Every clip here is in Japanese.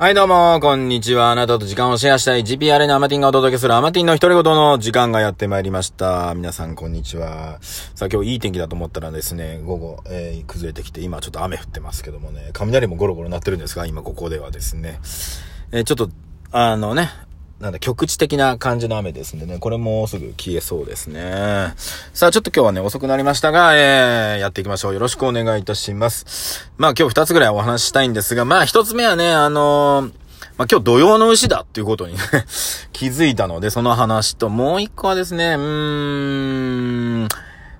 はいどうも、こんにちは。あなたと時間をシェアしたい GPR のアマティンがお届けするアマティンの独り言の時間がやってまいりました。皆さんこんにちは。さあ今日いい天気だと思ったらですね、午後、えー、崩れてきて、今ちょっと雨降ってますけどもね、雷もゴロゴロ鳴ってるんですが、今ここではですね、えー、ちょっと、あのね、なんだ、局地的な感じの雨ですんでね、これもすぐ消えそうですね。さあ、ちょっと今日はね、遅くなりましたが、えー、やっていきましょう。よろしくお願いいたします。まあ今日二つぐらいお話ししたいんですが、まあ一つ目はね、あのーまあ、今日土曜の牛だっていうことにね 気づいたので、その話と、もう一個はですね、うーん、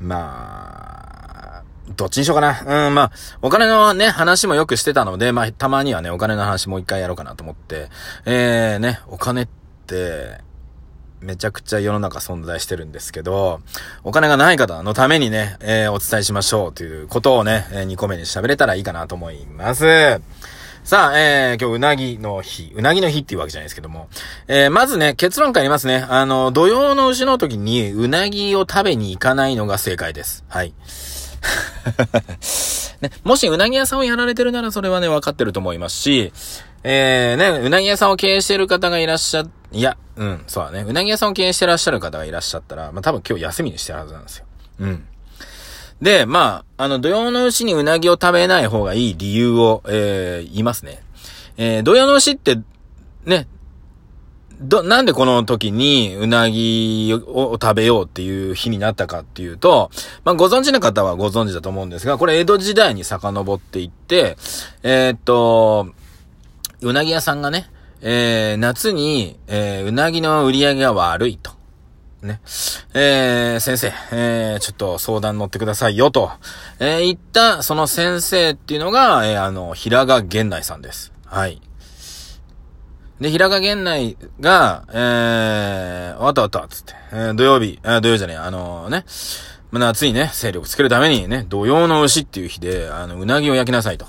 まあ、どっちにしようかな。うん、まあ、お金のね、話もよくしてたので、まあ、たまにはね、お金の話もう一回やろうかなと思って、えー、ね、お金って、めちゃくちゃ世の中存在してるんですけど、お金がない方のためにね、えー、お伝えしましょうということをね、えー、2個目に喋れたらいいかなと思います。さあ、えー、今日うなぎの日。うなぎの日っていうわけじゃないですけども。えー、まずね、結論から言いますね。あの、土曜の牛の時にうなぎを食べに行かないのが正解です。はい。ね、もしうなぎ屋さんをやられてるならそれはね、分かってると思いますし、えー、ね、うなぎ屋さんを経営してる方がいらっしゃ、いや、うん、そうだね。うなぎ屋さんを経営してらっしゃる方がいらっしゃったら、まあ、多分今日休みにしてるはずなんですよ。うん。で、まあ、あの、土曜の牛にうなぎを食べない方がいい理由を、えー、言いますね。えー、土曜の牛って、ね、ど、なんでこの時にうなぎを食べようっていう日になったかっていうと、まあ、ご存知の方はご存知だと思うんですが、これ江戸時代に遡っていって、えー、っと、うなぎ屋さんがね、えー、夏に、えー、うなぎの売り上げが悪いと。ね。えー、先生、えー、ちょっと相談乗ってくださいよと、えー、言った、その先生っていうのが、えー、あの、平賀源内さんです。はい。で、平賀源内が、えー、わたわた、つって、えー、土曜日、えー、土曜じゃねえ、あのね、まあ、夏にね、勢力つけるためにね、土曜の牛っていう日で、あの、うなぎを焼きなさいと。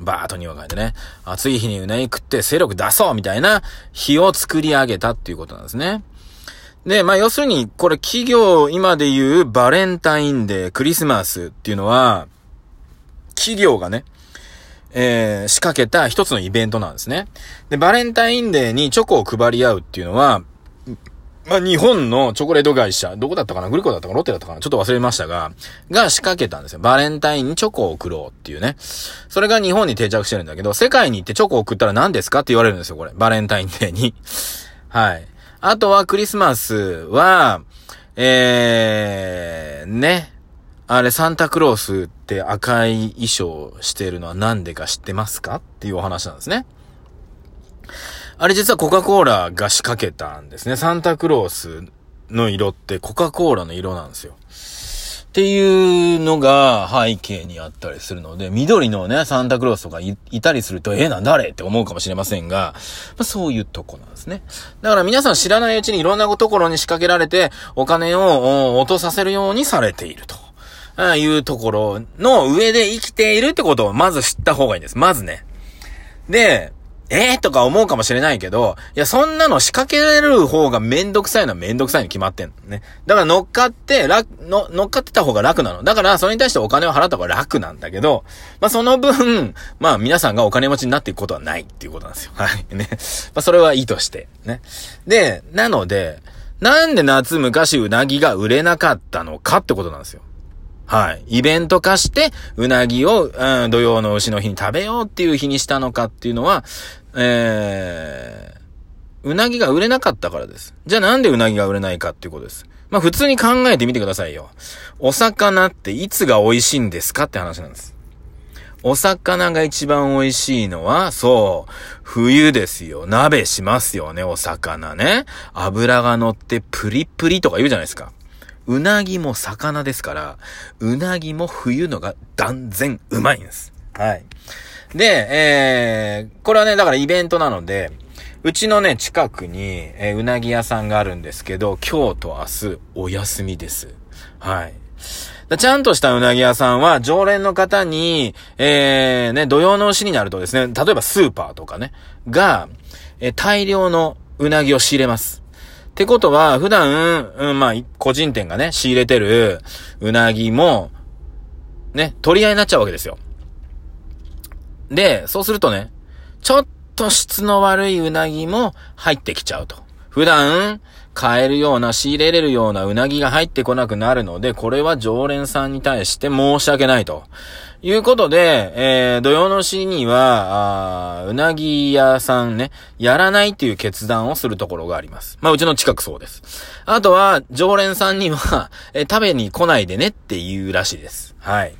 バーっとにわかれてね、暑い日にうなぎ食って勢力出そうみたいな日を作り上げたっていうことなんですね。で、まあ、要するに、これ企業、今で言うバレンタインデー、クリスマスっていうのは、企業がね、えー、仕掛けた一つのイベントなんですね。で、バレンタインデーにチョコを配り合うっていうのは、まあ、日本のチョコレート会社、どこだったかなグリコだったかロッテだったかなちょっと忘れましたが、が仕掛けたんですよ。バレンタインにチョコを送ろうっていうね。それが日本に定着してるんだけど、世界に行ってチョコを送ったら何ですかって言われるんですよ、これ。バレンタインデーに。はい。あとはクリスマスは、えー、ね。あれ、サンタクロースって赤い衣装してるのはなんでか知ってますか？っていうお話なんですね。あれ実はコカ・コーラが仕掛けたんですね。サンタクロースの色ってコカ・コーラの色なんですよ。っていうのが背景にあったりするので、緑のね、サンタクロースとかいたりすると、えー、なんだあれって思うかもしれませんが、まあ、そういうとこなんですね。だから皆さん知らないうちにいろんなところに仕掛けられて、お金を落とさせるようにされていると。ああいうところの上で生きているってことをまず知った方がいいんです。まずね。で、えー、とか思うかもしれないけど、いや、そんなの仕掛けられる方がめんどくさいのはめんどくさいに決まってんのね。だから乗っかって、楽、の、乗っかってた方が楽なの。だから、それに対してお金を払った方が楽なんだけど、まあ、その分、まあ、皆さんがお金持ちになっていくことはないっていうことなんですよ。はい。ね。まあ、それはいいとして。ね。で、なので、なんで夏昔うなぎが売れなかったのかってことなんですよ。はい。イベント化して、うなぎを、うん、土曜の牛の日に食べようっていう日にしたのかっていうのは、えー、うなぎが売れなかったからです。じゃあなんでうなぎが売れないかっていうことです。まあ普通に考えてみてくださいよ。お魚っていつが美味しいんですかって話なんです。お魚が一番美味しいのは、そう、冬ですよ。鍋しますよね、お魚ね。油が乗ってプリプリとか言うじゃないですか。うなぎも魚ですから、うなぎも冬のが断然うまいんです。はい。で、えー、これはね、だからイベントなので、うちのね、近くに、えー、うなぎ屋さんがあるんですけど、今日と明日、お休みです。はい。ちゃんとしたうなぎ屋さんは、常連の方に、えー、ね、土曜の牛になるとですね、例えばスーパーとかね、が、えー、大量のうなぎを仕入れます。ってことは、普段、うん、まあ、個人店がね、仕入れてるうなぎも、ね、取り合いになっちゃうわけですよ。で、そうするとね、ちょっと質の悪いうなぎも入ってきちゃうと。普段、買えるような、仕入れれるようなうなぎが入ってこなくなるので、これは常連さんに対して申し訳ないと。いうことで、えー、土曜の日には、あうなぎ屋さんね、やらないっていう決断をするところがあります。まあ、うちの近くそうです。あとは、常連さんには、えー、食べに来ないでねって言うらしいです。はい。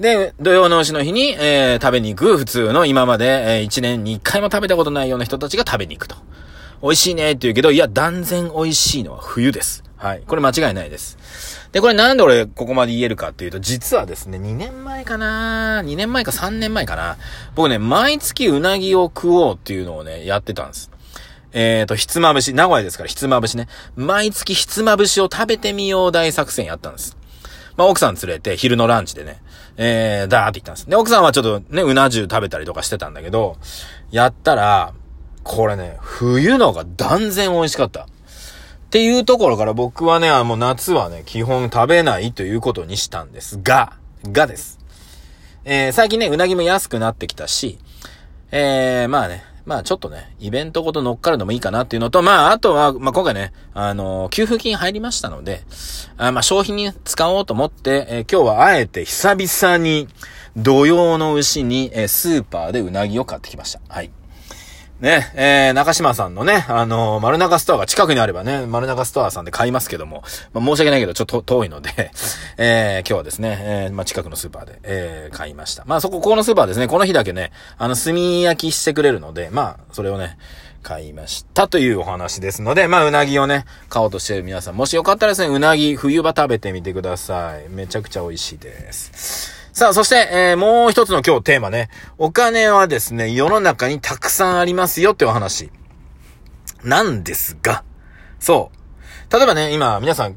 で、土曜の牛の日に、えー、食べに行く普通の今まで、えー、1年に1回も食べたことないような人たちが食べに行くと。美味しいねって言うけど、いや、断然美味しいのは冬です。はい。これ間違いないです。で、これなんで俺ここまで言えるかっていうと、実はですね、2年前かな ?2 年前か3年前かな僕ね、毎月うなぎを食おうっていうのをね、やってたんです。えっ、ー、と、ひつまぶし、名古屋ですからひつまぶしね。毎月ひつまぶしを食べてみよう大作戦やったんです。まあ、奥さん連れて昼のランチでね、えー、だーって言ったんです。で、奥さんはちょっとね、うな重食べたりとかしてたんだけど、やったら、これね、冬のが断然美味しかった。っていうところから僕はね、もう夏はね、基本食べないということにしたんですが、がです。えー、最近ね、うなぎも安くなってきたし、えー、まあね、まあちょっとね、イベントごと乗っかるのもいいかなっていうのと、まああとは、まあ今回ね、あのー、給付金入りましたので、あまあ消費に使おうと思って、えー、今日はあえて久々に土曜の牛に、えー、スーパーでうなぎを買ってきました。はい。ね、えー、中島さんのね、あのー、丸中ストアが近くにあればね、丸中ストアさんで買いますけども、まあ、申し訳ないけど、ちょっと遠いので、えー、今日はですね、えー、まあ、近くのスーパーで、えー、買いました。まあ、そこ、このスーパーですね、この日だけね、あの、炭焼きしてくれるので、まあ、それをね、買いましたというお話ですので、まあ、うなぎをね、買おうとしてる皆さん、もしよかったらですね、うなぎ、冬場食べてみてください。めちゃくちゃ美味しいです。さあ、そして、えー、もう一つの今日テーマね。お金はですね、世の中にたくさんありますよってお話。なんですが、そう。例えばね、今、皆さん、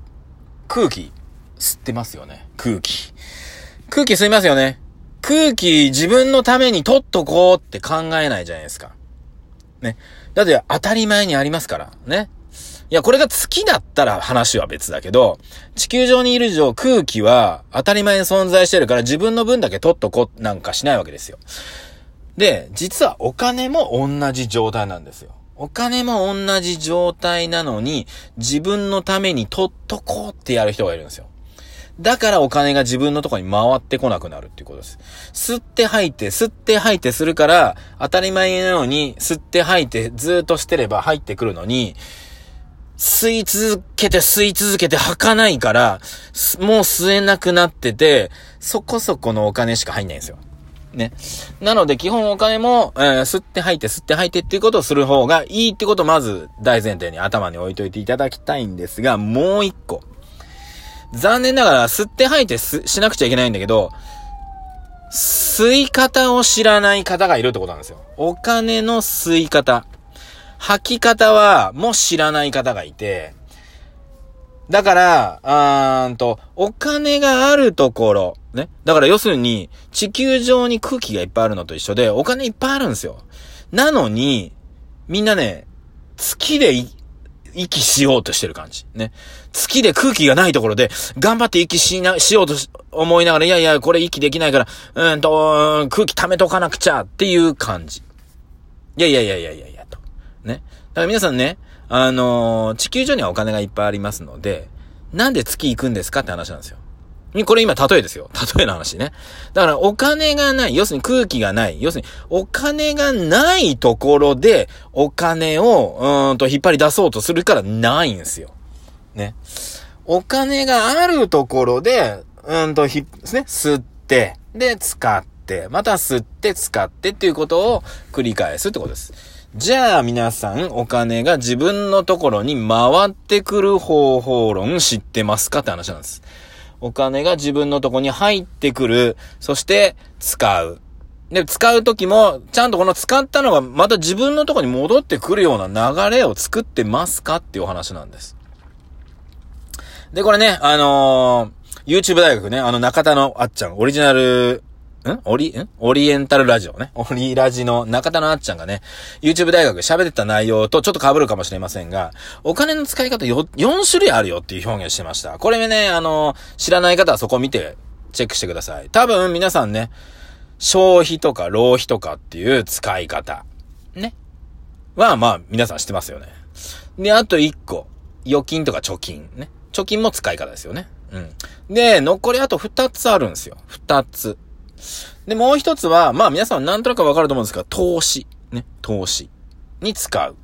空気、吸ってますよね。空気。空気吸いますよね。空気自分のために取っとこうって考えないじゃないですか。ね。だって当たり前にありますから。ね。いや、これが月だったら話は別だけど、地球上にいる以上空気は当たり前に存在してるから自分の分だけ取っとこなんかしないわけですよ。で、実はお金も同じ状態なんですよ。お金も同じ状態なのに、自分のために取っとこうってやる人がいるんですよ。だからお金が自分のとこに回ってこなくなるっていうことです。吸って吐いて、吸って吐いてするから、当たり前のように吸って吐いてずっとしてれば入ってくるのに、吸い続けて吸い続けて吐かないから、もう吸えなくなってて、そこそこのお金しか入んないんですよ。ね。なので基本お金も、えー、吸って吐いて吸って吐いてっていうことをする方がいいってことをまず大前提に頭に置いといていただきたいんですが、もう一個。残念ながら吸って吐いてしなくちゃいけないんだけど、吸い方を知らない方がいるってことなんですよ。お金の吸い方。吐き方は、もう知らない方がいて、だから、あーんと、お金があるところ、ね。だから要するに、地球上に空気がいっぱいあるのと一緒で、お金いっぱいあるんですよ。なのに、みんなね、月で息しようとしてる感じ。ね。月で空気がないところで、頑張って息しな、しようと思いながら、いやいや、これ息できないから、うんと、空気溜めとかなくちゃっていう感じ。いやいやいやいやいや。ね。だから皆さんね、あのー、地球上にはお金がいっぱいありますので、なんで月行くんですかって話なんですよ。これ今例えですよ。例えの話ね。だからお金がない。要するに空気がない。要するにお金がないところでお金を、うんと引っ張り出そうとするからないんですよ。ね。お金があるところで、うんとひ、ですね、吸って、で、使って、また吸って使ってっていうことを繰り返すってことです。じゃあ皆さんお金が自分のところに回ってくる方法論知ってますかって話なんです。お金が自分のとこに入ってくる、そして使う。で、使うときも、ちゃんとこの使ったのがまた自分のとこに戻ってくるような流れを作ってますかっていうお話なんです。で、これね、あのー、YouTube 大学ね、あの中田のあっちゃん、オリジナルん？オリ、ん？オリエンタルラジオね。オリラジの中田のあっちゃんがね、YouTube 大学喋ってた内容とちょっと被るかもしれませんが、お金の使い方よ、4種類あるよっていう表現してました。これね、あの、知らない方はそこ見てチェックしてください。多分皆さんね、消費とか浪費とかっていう使い方。ね。は、まあ、皆さん知ってますよね。で、あと1個。預金とか貯金。ね。貯金も使い方ですよね。うん。で、残りあと2つあるんですよ。2つ。で、もう1つは、まあ皆さんなんとなくわかると思うんですが、投資。ね。投資。に使う。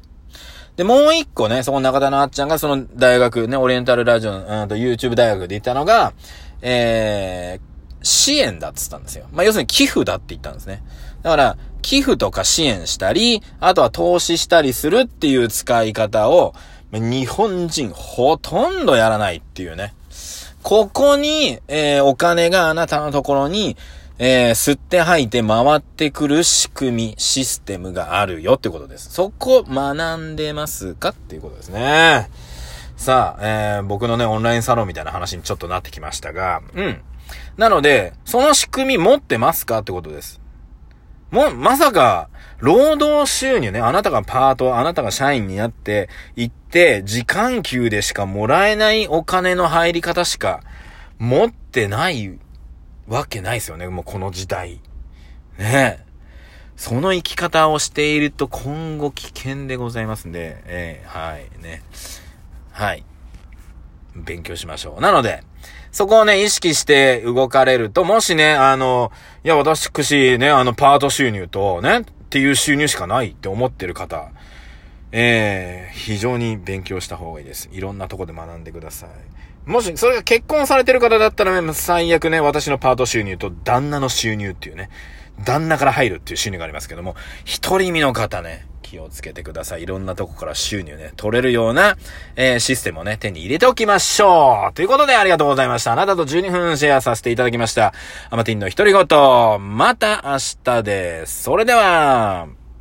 で、もう1個ね、そこ中田のあっちゃんがその大学、ね、オリエンタルラジオの、うんと YouTube 大学で言ったのが、えー、支援だっつったんですよ。まあ要するに寄付だって言ったんですね。だから、寄付とか支援したり、あとは投資したりするっていう使い方を、日本人ほとんどやらないっていうね。ここに、えー、お金があなたのところに、えー、吸って吐いて回ってくる仕組み、システムがあるよってことです。そこ学んでますかっていうことですね。さあ、えー、僕のね、オンラインサロンみたいな話にちょっとなってきましたが、うん。なので、その仕組み持ってますかってことです。も、まさか、労働収入ね、あなたがパート、あなたが社員になって行って、時間給でしかもらえないお金の入り方しか持ってないわけないですよね、もうこの時代。ねえその生き方をしていると今後危険でございますんで、えー、はい、ね。はい。勉強しましょう。なので、そこをね、意識して動かれると、もしね、あの、いや、私くし、ね、あの、パート収入と、ね、っていう収入しかないって思ってる方、えー、非常に勉強した方がいいです。いろんなとこで学んでください。もし、それが結婚されてる方だったらね、最悪ね、私のパート収入と旦那の収入っていうね、旦那から入るっていう収入がありますけども、一人身の方ね、気をつけてください。いろんなとこから収入ね、取れるような、えー、システムをね、手に入れておきましょうということでありがとうございました。あなたと12分シェアさせていただきました。アマティンの独り言。また明日です。それでは、